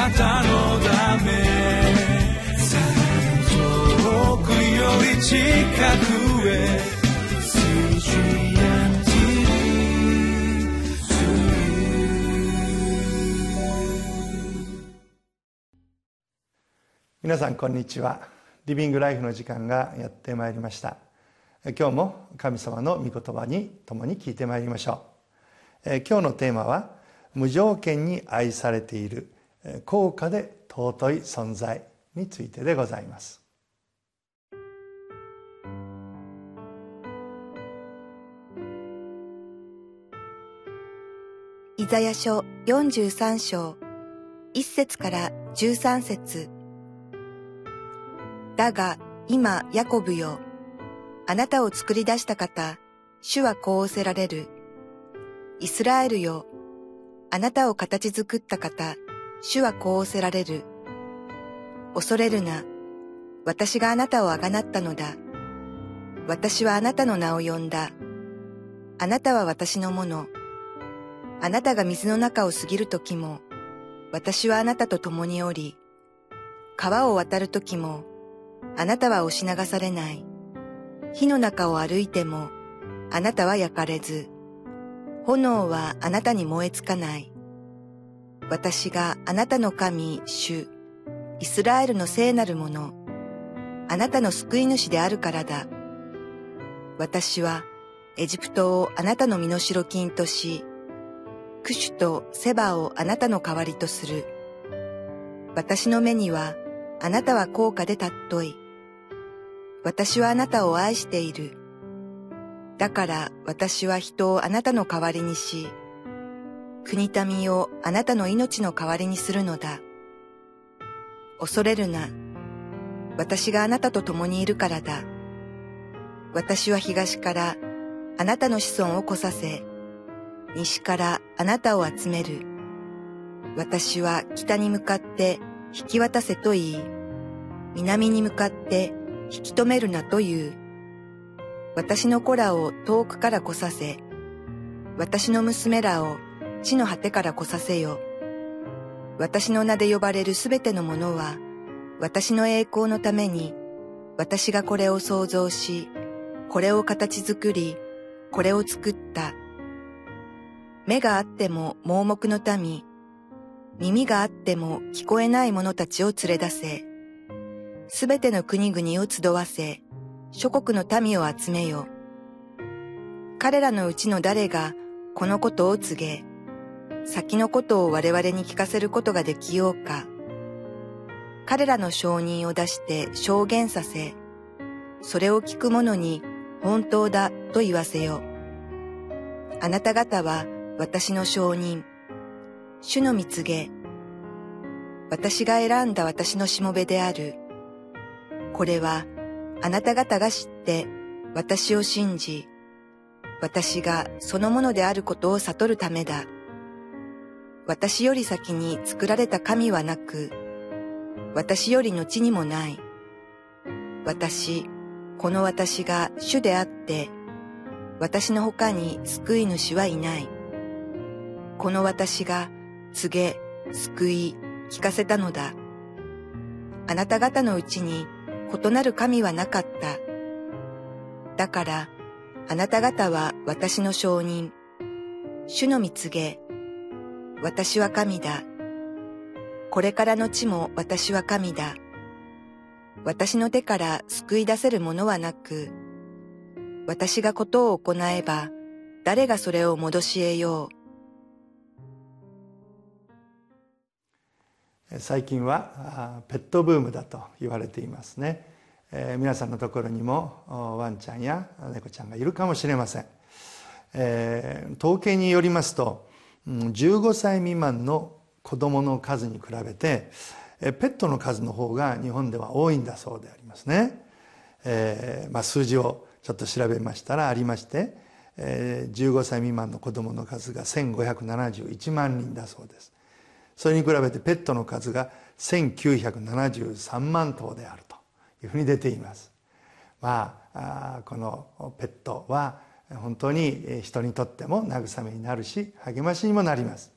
なたのため遠くより近くへ皆さんこんにちは。リビングライフの時間がやってまいりました。今日も神様の御言葉に共に聞いてまいりましょう。今日のテーマは無条件に愛されている。高価で尊い存在についてでございます。イザヤ書43章1節から13節。だが今ヤコブよあなたを作り出した方主はこうおせられる。イスラエルよあなたを形作った方主はこうおせられる。恐れるな。私があなたをあがなったのだ。私はあなたの名を呼んだ。あなたは私のもの。あなたが水の中を過ぎる時も私はあなたと共におり川を渡る時もあなたは押し流されない。火の中を歩いても、あなたは焼かれず、炎はあなたに燃えつかない。私があなたの神、主、イスラエルの聖なるもの、あなたの救い主であるからだ。私はエジプトをあなたの身代金とし、クシュとセバをあなたの代わりとする。私の目にはあなたは高価で尊い。私はあなたを愛している。だから私は人をあなたの代わりにし、国民をあなたの命の代わりにするのだ。恐れるな。私があなたと共にいるからだ。私は東からあなたの子孫を来させ、西からあなたを集める。私は北に向かって引き渡せと言い、南に向かって引き止めるなという。私の子らを遠くから来させ、私の娘らを地の果てから来させよ。私の名で呼ばれるすべてのものは、私の栄光のために、私がこれを創造し、これを形作り、これを作った。目があっても盲目の民、耳があっても聞こえない者たちを連れ出せ。すべての国々を集わせ、諸国の民を集めよ。彼らのうちの誰がこのことを告げ、先のことを我々に聞かせることができようか。彼らの承認を出して証言させ、それを聞く者に本当だと言わせよ。あなた方は私の承認、主の蜜げ、私が選んだ私のしもべである。これはあなた方が知って私を信じ、私がそのものであることを悟るためだ。私より先に作られた神はなく、私より後にもない。私、この私が主であって、私の他に救い主はいない。この私が告げ、救い、聞かせたのだ。あなた方のうちに異なる神はなかった。だから、あなた方は私の証人、主の蜜げ、私は神だ。これからの地も私は神だ。私の手から救い出せるものはなく、私がことを行えば、誰がそれを戻し得よう。最近はペットブームだと言われていますね、えー、皆さんのところにもワンちゃんや猫ちゃんがいるかもしれません、えー、統計によりますと15歳未満の子どもの数に比べてペットの数の方が日本では多いんだそうでありますね、えーまあ、数字をちょっと調べましたらありまして、えー、15歳未満の子どもの数が1571万人だそうです。それに比べてペットの数が1973万頭であるというふうに出ています。まあこのペットは本当に人にとっても慰めになるし励ましにもなります。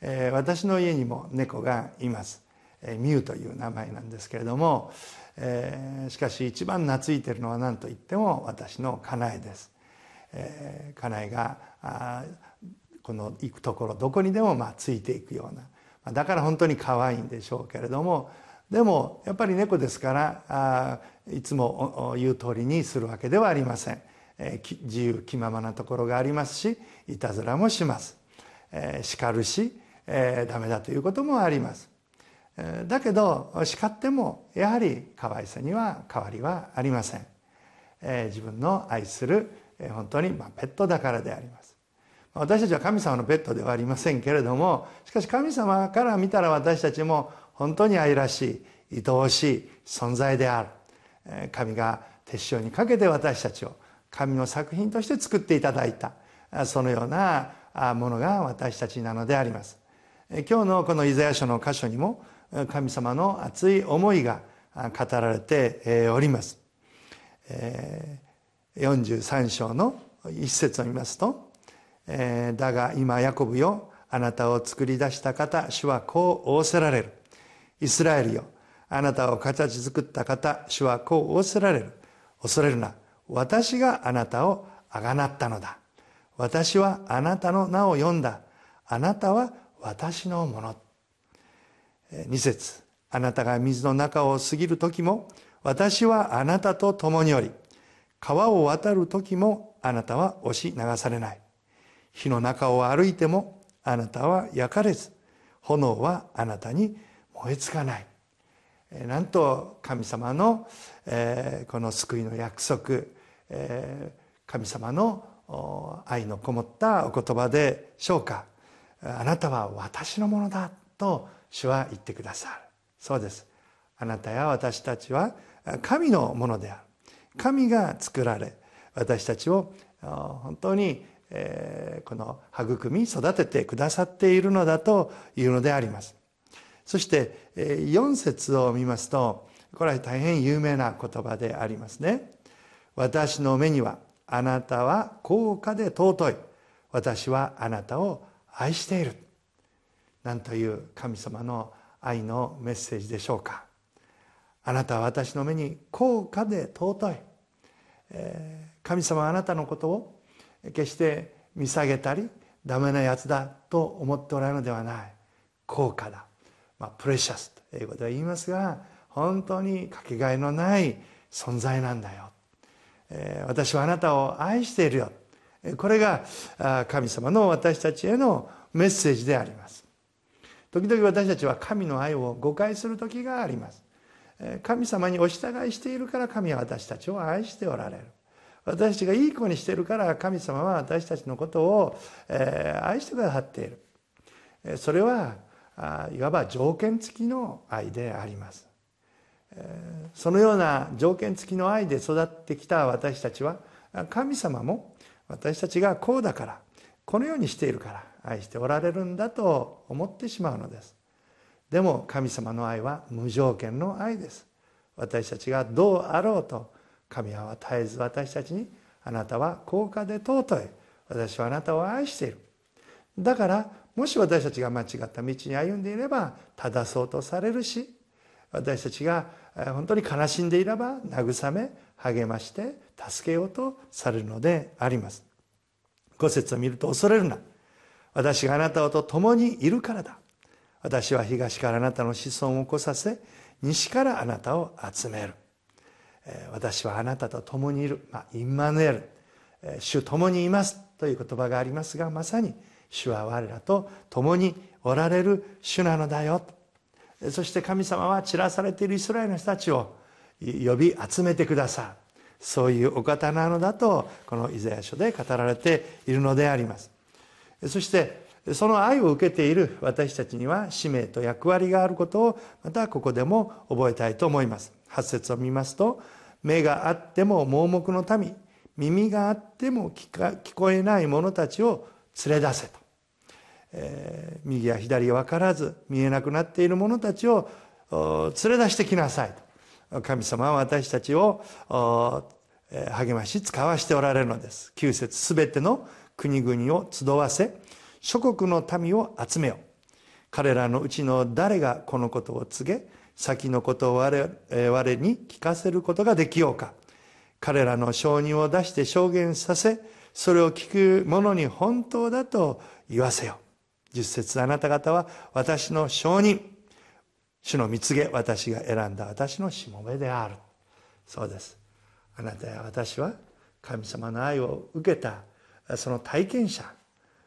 えー、私の家にも猫がいます、えー、ミュウという名前なんですけれども、えー、しかし一番懐いているのは何と言っても私の家内です、えー、家内がこの行くところどこにでもまあついていくような。だから本当に可愛いんでしょうけれどもでもやっぱり猫ですからいつも言う通りにするわけではありません、自由気ままなところがありますしいたずらもします、えー、叱るし、えー、ダメだということもあります。だけど叱ってもやはり可愛さには変わりはありません、えー、自分の愛する本当にまあペットだからであります。私たちは神様のペットではありませんけれどもしかし神様から見たら私たちも本当に愛らしい愛おしい存在である。神が手塩にかけて私たちを神の作品として作っていただいたそのようなものが私たちなのであります。今日のこのイザヤ書の箇所にも神様の熱い思いが語られております。43章の一節を見ますと「だが今ヤコブよあなたを作り出した方主はこう仰せられる」「イスラエルよあなたを形作った方主はこう仰せられる」「恐れるな。私があなたをあがなったのだ」「私はあなたの名を呼んだ」「あなたは私のもの」2節。あなたが水の中を過ぎる時も私はあなたと共におり川を渡る時もあなたは押し流されない。火の中を歩いてもあなたは焼かれず炎はあなたに燃えつかない。なんと神様の、えこの救いの約束、え神様の愛のこもったお言葉でしょうか。あなたは私のものだと主は言ってくださる。そうです。あなたや私たちは神のものである。神が作られ私たちを本当にこの育み育ててくださっているのだというのであります。そして4節を見ますとこれは大変有名な言葉でありますね。私の目にはあなたは高価で尊い。私はあなたを愛している。何という神様の愛のメッセージでしょうか。あなたは私の目に高価で尊い、神様はあなたのことを決して見下げたりダメなやつだと思っておられるのではない。高価だ、まあ、プレシャスと英語では言いますが本当にかけがえのない存在なんだよ、私はあなたを愛しているよ。これが神様の私たちへのメッセージであります。時々私たちは神の愛を誤解する時があります。神様にお従いしているから神は私たちを愛しておられる。私たちがいい子にしているから神様は私たちのことを愛してくださっている。それはいわば条件付きの愛であります。そのような条件付きの愛で育ってきた私たちは神様も私たちがこうだからこのようにしているから愛しておられるんだと思ってしまうのです。でも神様の愛は無条件の愛です。私たちがどうあろうと神は絶えず私たちにあなたは高価で尊い。私はあなたを愛している。だからもし私たちが間違った道に歩んでいれば正そうとされるし私たちが本当に悲しんでいれば慰め励まして助けようとされるのであります。五節を見ると恐れるな。私があなたと共にいるからだ。私は東からあなたの子孫を起こさせ西からあなたを集める。私はあなたと共にいる、まあ、インマヌエル。主共にいます。という言葉がありますがまさに主は我らと共におられる主なのだよ。そして神様は散らされているイスラエルの人たちを呼び集めてくださる。そういうお方なのだとこのイザヤ書で語られているのであります。そしてその愛を受けている私たちには使命と役割があることをまたここでも覚えたいと思います。8節を見ますと目があっても盲目の民耳があっても聞こえない者たちを連れ出せと、えー、右や左分からず見えなくなっている者たちを連れ出してきなさいと。神様は私たちを励まし使わしておられるのです。9節すべての国々を集わせ諸国の民を集めよ彼らのうちの誰がこのことを告げ先のことを我々に聞かせることができようか。彼らの証人を出して証言させそれを聞く者に本当だと言わせよ十節あなた方は私の証人。主の蜜げ私が選んだ私のしもべである。そうです。あなたや私は神様の愛を受けた。その体験者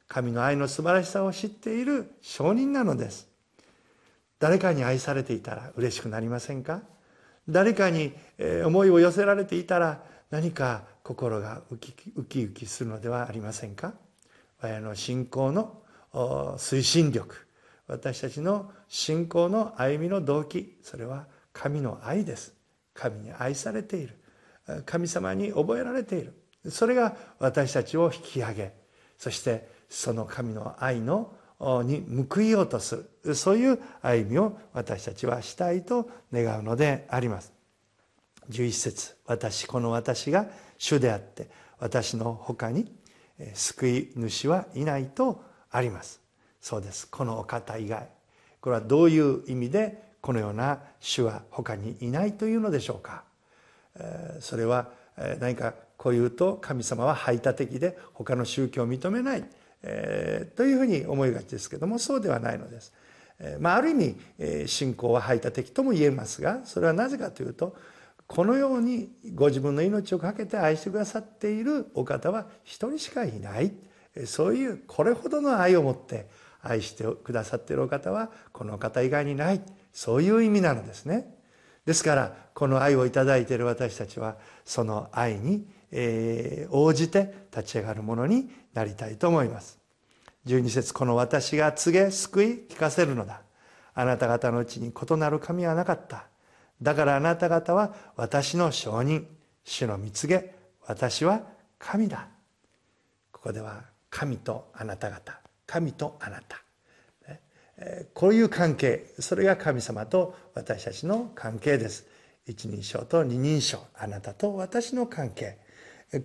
神の愛の素晴らしさを知っている証人なのです。誰かに愛されていたら嬉しくなりませんか？誰かに思いを寄せられていたら何か心がウキウキするのではありませんか？我々の信仰の推進力。私たちの信仰の歩みの動機。それは神の愛です。神に愛されている。神様に覚えられている。それが私たちを引き上げ。そしてその神の愛のに報いようとする。そういう歩みを私たちはしたいと願うのであります。11節。私この私が主であって私の他に救い主はいないとあります。そうです。このお方以外。これはどういう意味でこのような主は他にいないというのでしょうか。それは何かこう言うと神様は排他的で他の宗教を認めないというふうに思いがちですけどもそうではないのです。まあ、ある意味信仰は排他的とも言えますがそれはなぜかというとこのようにご自分の命を懸けて愛してくださっているお方は一人しかいない。そういうこれほどの愛を持って愛してくださっているお方はこの方以外にない。そういう意味なのですね。ですからこの愛をいただいている私たちはその愛に、えー、応じて立ち上がるものになりたいと思います。12節この私が告げ救い聞かせるのだ。あなた方のうちに異なる神はなかった。だからあなた方は私の証人。主の見告げ私は神だ。ここでは神とあなた方。神とあなた。こういう関係。それが神様と私たちの関係です。一人称と二人称。あなたと私の関係。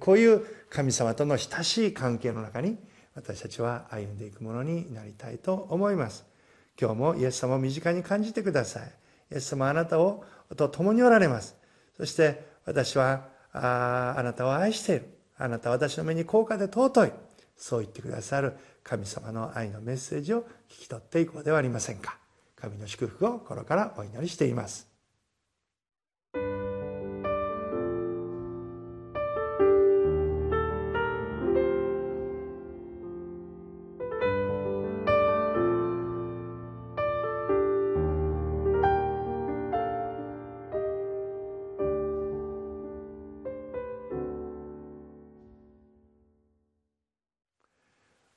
こういう神様との親しい関係の中に私たちは歩んでいくものになりたいと思います。今日もイエス様を身近に感じてください。イエス様あなたをと共におられます。そして私はああなたを愛している。あなたは私の目に高価で尊い。そう言ってくださる神様の愛のメッセージを聞き取っていこうではありませんか。神の祝福を心からお祈りしています。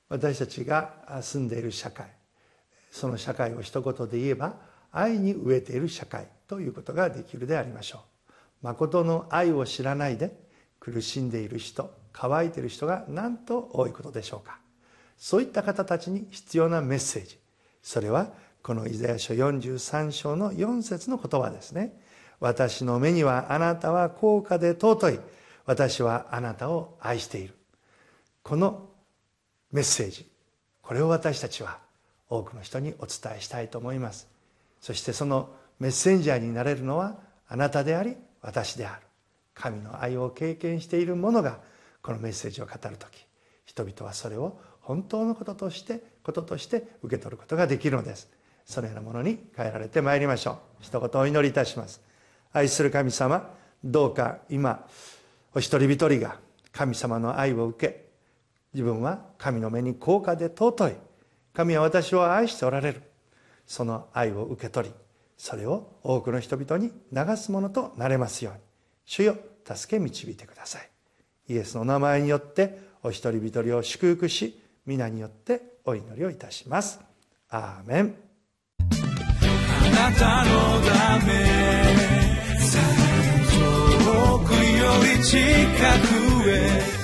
私たちが住んでいる社会その社会を一言で言えば愛に飢えている社会ということができるでありましょう。誠の愛を知らないで苦しんでいる人乾いている人がなんと多いことでしょうか。そういった方たちに必要なメッセージ。それはこのイザヤ書43章の4節の言葉ですね。私の目にはあなたは高価で尊い。私はあなたを愛している。このメッセージ。これを私たちは多くの人にお伝えしたいと思います。そしてそのメッセンジャーになれるのはあなたであり私である。神の愛を経験している者がこのメッセージを語る時人々はそれを本当のこととしてこととして受け取ることができるのです。そのようなものに変えられてまいりましょう。一言お祈りいたします。愛する神様どうか今お一人一人が神様の愛を受け自分は神の目に高価で尊い。神は私を愛しておられる。その愛を受け取りそれを多くの人々に流すものとなれますように。主よ助け導いてください。イエスの名前によってお一人一人を祝福し皆によってお祈りをいたします。アーメン。あなたのため遠くより近くへ。